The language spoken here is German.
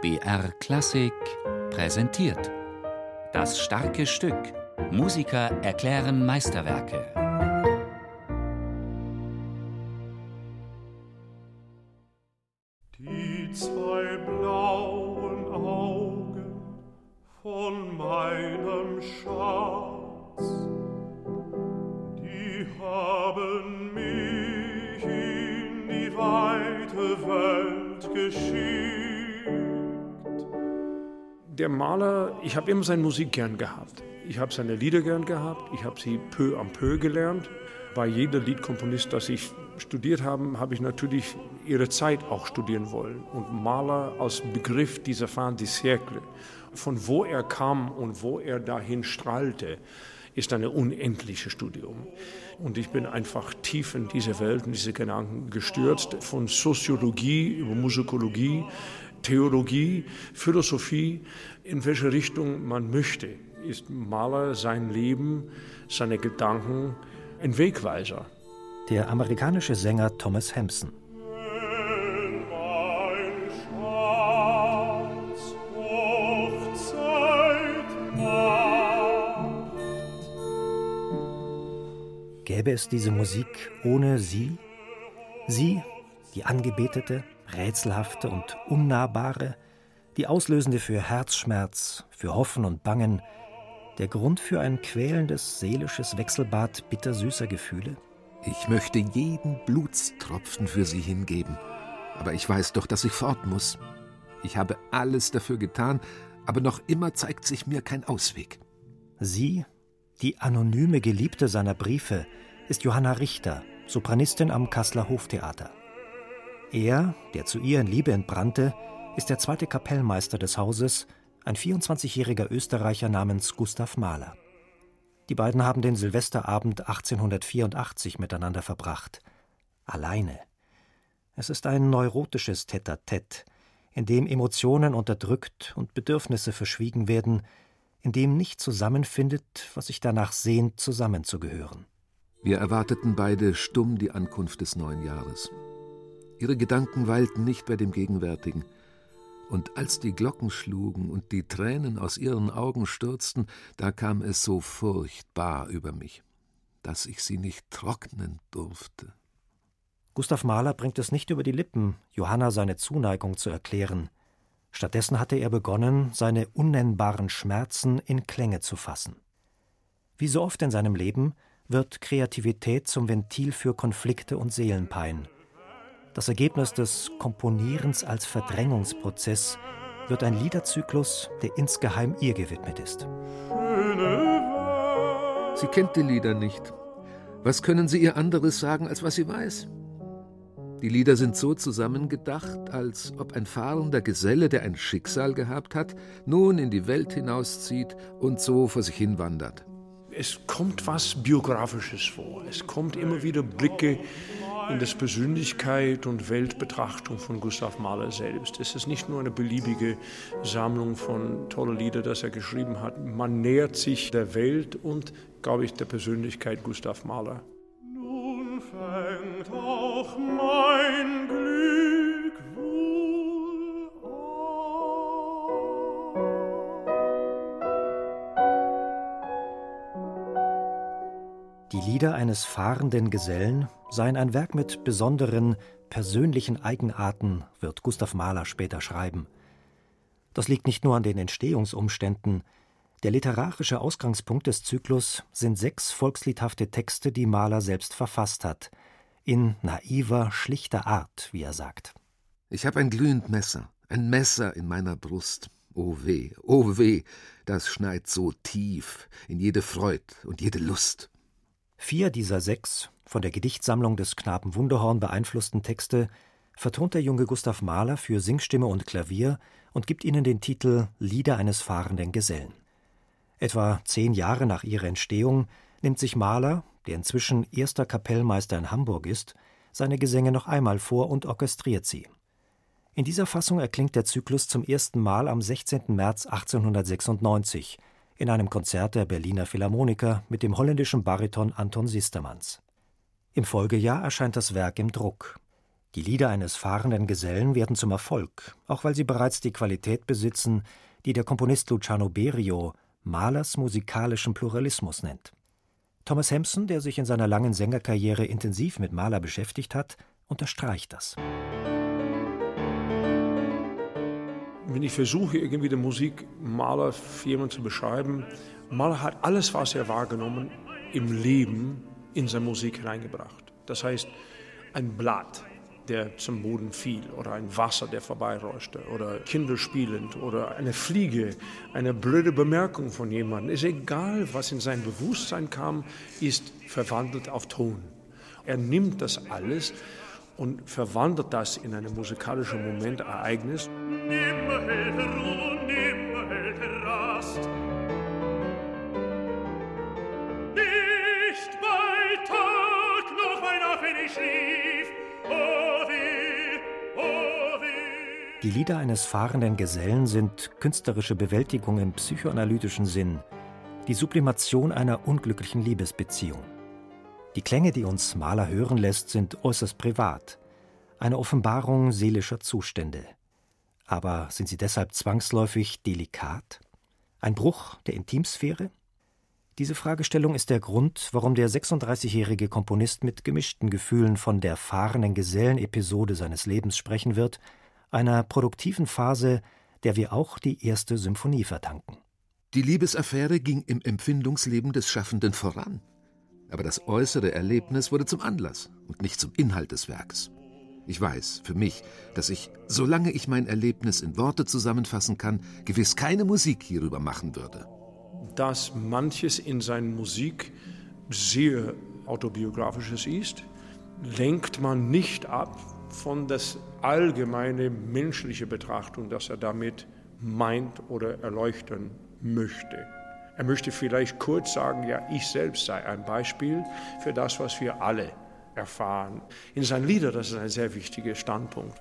BR Klassik präsentiert. Das starke Stück. Musiker erklären Meisterwerke. Die zwei blauen Augen von meinem Schatz, die haben mich in die weite Welt geschickt der Maler, ich habe immer seine Musik gern gehabt. Ich habe seine Lieder gern gehabt. Ich habe sie peu à peu gelernt. Bei jedem Liedkomponist, das ich studiert habe, habe ich natürlich ihre Zeit auch studieren wollen. Und Maler als Begriff dieser Fin de siècle, von wo er kam und wo er dahin strahlte, ist ein unendliches Studium. Und ich bin einfach tief in diese Welt, in diese Gedanken gestürzt, von Soziologie über Musikologie Theologie, Philosophie, in welche Richtung man möchte, ist Maler sein Leben, seine Gedanken ein Wegweiser. Der amerikanische Sänger Thomas Hampson. Gäbe es diese Musik ohne sie? Sie, die Angebetete, rätselhafte und unnahbare, die auslösende für Herzschmerz, für Hoffen und Bangen, der Grund für ein quälendes seelisches Wechselbad bittersüßer Gefühle? Ich möchte jeden Blutstropfen für sie hingeben, aber ich weiß doch, dass ich fort muss. Ich habe alles dafür getan, aber noch immer zeigt sich mir kein Ausweg. Sie, die anonyme Geliebte seiner Briefe, ist Johanna Richter, Sopranistin am Kasseler Hoftheater. Er, der zu ihr in Liebe entbrannte, ist der zweite Kapellmeister des Hauses, ein 24-jähriger Österreicher namens Gustav Mahler. Die beiden haben den Silvesterabend 1884 miteinander verbracht. Alleine. Es ist ein neurotisches Tête-à-Tête, in dem Emotionen unterdrückt und Bedürfnisse verschwiegen werden, in dem nicht zusammenfindet, was sich danach sehnt, zusammenzugehören. Wir erwarteten beide stumm die Ankunft des neuen Jahres. Ihre Gedanken weilten nicht bei dem Gegenwärtigen. Und als die Glocken schlugen und die Tränen aus ihren Augen stürzten, da kam es so furchtbar über mich, dass ich sie nicht trocknen durfte. Gustav Mahler bringt es nicht über die Lippen, Johanna seine Zuneigung zu erklären. Stattdessen hatte er begonnen, seine unnennbaren Schmerzen in Klänge zu fassen. Wie so oft in seinem Leben wird Kreativität zum Ventil für Konflikte und Seelenpein. Das Ergebnis des Komponierens als Verdrängungsprozess wird ein Liederzyklus, der insgeheim ihr gewidmet ist. Sie kennt die Lieder nicht. Was können Sie ihr anderes sagen, als was sie weiß? Die Lieder sind so zusammengedacht, als ob ein fahrender Geselle, der ein Schicksal gehabt hat, nun in die Welt hinauszieht und so vor sich hin wandert. Es kommt was Biografisches vor. Es kommt immer wieder Blicke in der Persönlichkeit und Weltbetrachtung von Gustav Mahler selbst. Es ist nicht nur eine beliebige Sammlung von tollen Liedern, das er geschrieben hat. Man nähert sich der Welt und, glaube ich, der Persönlichkeit Gustav Mahler. Lieder eines fahrenden Gesellen seien ein Werk mit besonderen, persönlichen Eigenarten, wird Gustav Mahler später schreiben. Das liegt nicht nur an den Entstehungsumständen. Der literarische Ausgangspunkt des Zyklus sind sechs volksliedhafte Texte, die Mahler selbst verfasst hat, in naiver, schlichter Art, wie er sagt. Ich habe ein glühend Messer, ein Messer in meiner Brust. O weh, o weh, das schneit so tief in jede Freud und jede Lust. Vier dieser sechs, von der Gedichtsammlung des Knaben Wunderhorn beeinflussten Texte vertont der junge Gustav Mahler für Singstimme und Klavier und gibt ihnen den Titel Lieder eines fahrenden Gesellen. Etwa zehn Jahre nach ihrer Entstehung nimmt sich Mahler, der inzwischen erster Kapellmeister in Hamburg ist, seine Gesänge noch einmal vor und orchestriert sie. In dieser Fassung erklingt der Zyklus zum ersten Mal am 16. März 1896 in einem Konzert der Berliner Philharmoniker mit dem holländischen Bariton Anton Sistermans. Im Folgejahr erscheint das Werk im Druck. Die Lieder eines fahrenden Gesellen werden zum Erfolg, auch weil sie bereits die Qualität besitzen, die der Komponist Luciano Berio Malers musikalischen Pluralismus nennt. Thomas Hampson, der sich in seiner langen Sängerkarriere intensiv mit Mahler beschäftigt hat, unterstreicht das. Wenn ich versuche, irgendwie die Musik Mahler für jemanden zu beschreiben, Mahler hat alles, was er wahrgenommen, im Leben in seine Musik hineingebracht. Das heißt, ein Blatt, der zum Boden fiel oder ein Wasser, der vorbeiräuschte oder Kinder spielend oder eine Fliege, eine blöde Bemerkung von jemandem. Ist egal, was in sein Bewusstsein kam, ist verwandelt auf Ton. Er nimmt das alles und verwandelt das in ein musikalisches Momentereignis. Nimmer die Lieder eines fahrenden Gesellen sind künstlerische Bewältigung im psychoanalytischen Sinn, die Sublimation einer unglücklichen Liebesbeziehung. Die Klänge, die uns Maler hören lässt, sind äußerst privat, eine Offenbarung seelischer Zustände. Aber sind sie deshalb zwangsläufig delikat? Ein Bruch der Intimsphäre? Diese Fragestellung ist der Grund, warum der 36-jährige Komponist mit gemischten Gefühlen von der fahrenden Gesellenepisode seines Lebens sprechen wird einer produktiven Phase, der wir auch die erste Symphonie verdanken. Die Liebesaffäre ging im Empfindungsleben des Schaffenden voran. Aber das äußere Erlebnis wurde zum Anlass und nicht zum Inhalt des Werks. Ich weiß für mich, dass ich, solange ich mein Erlebnis in Worte zusammenfassen kann, gewiss keine Musik hierüber machen würde. Dass manches in seiner Musik sehr autobiografisches ist, lenkt man nicht ab von das allgemeine menschliche Betrachtung, das er damit meint oder erleuchten möchte. Er möchte vielleicht kurz sagen, ja, ich selbst sei ein Beispiel für das, was wir alle erfahren. In seinen Liedern, das ist ein sehr wichtiger Standpunkt.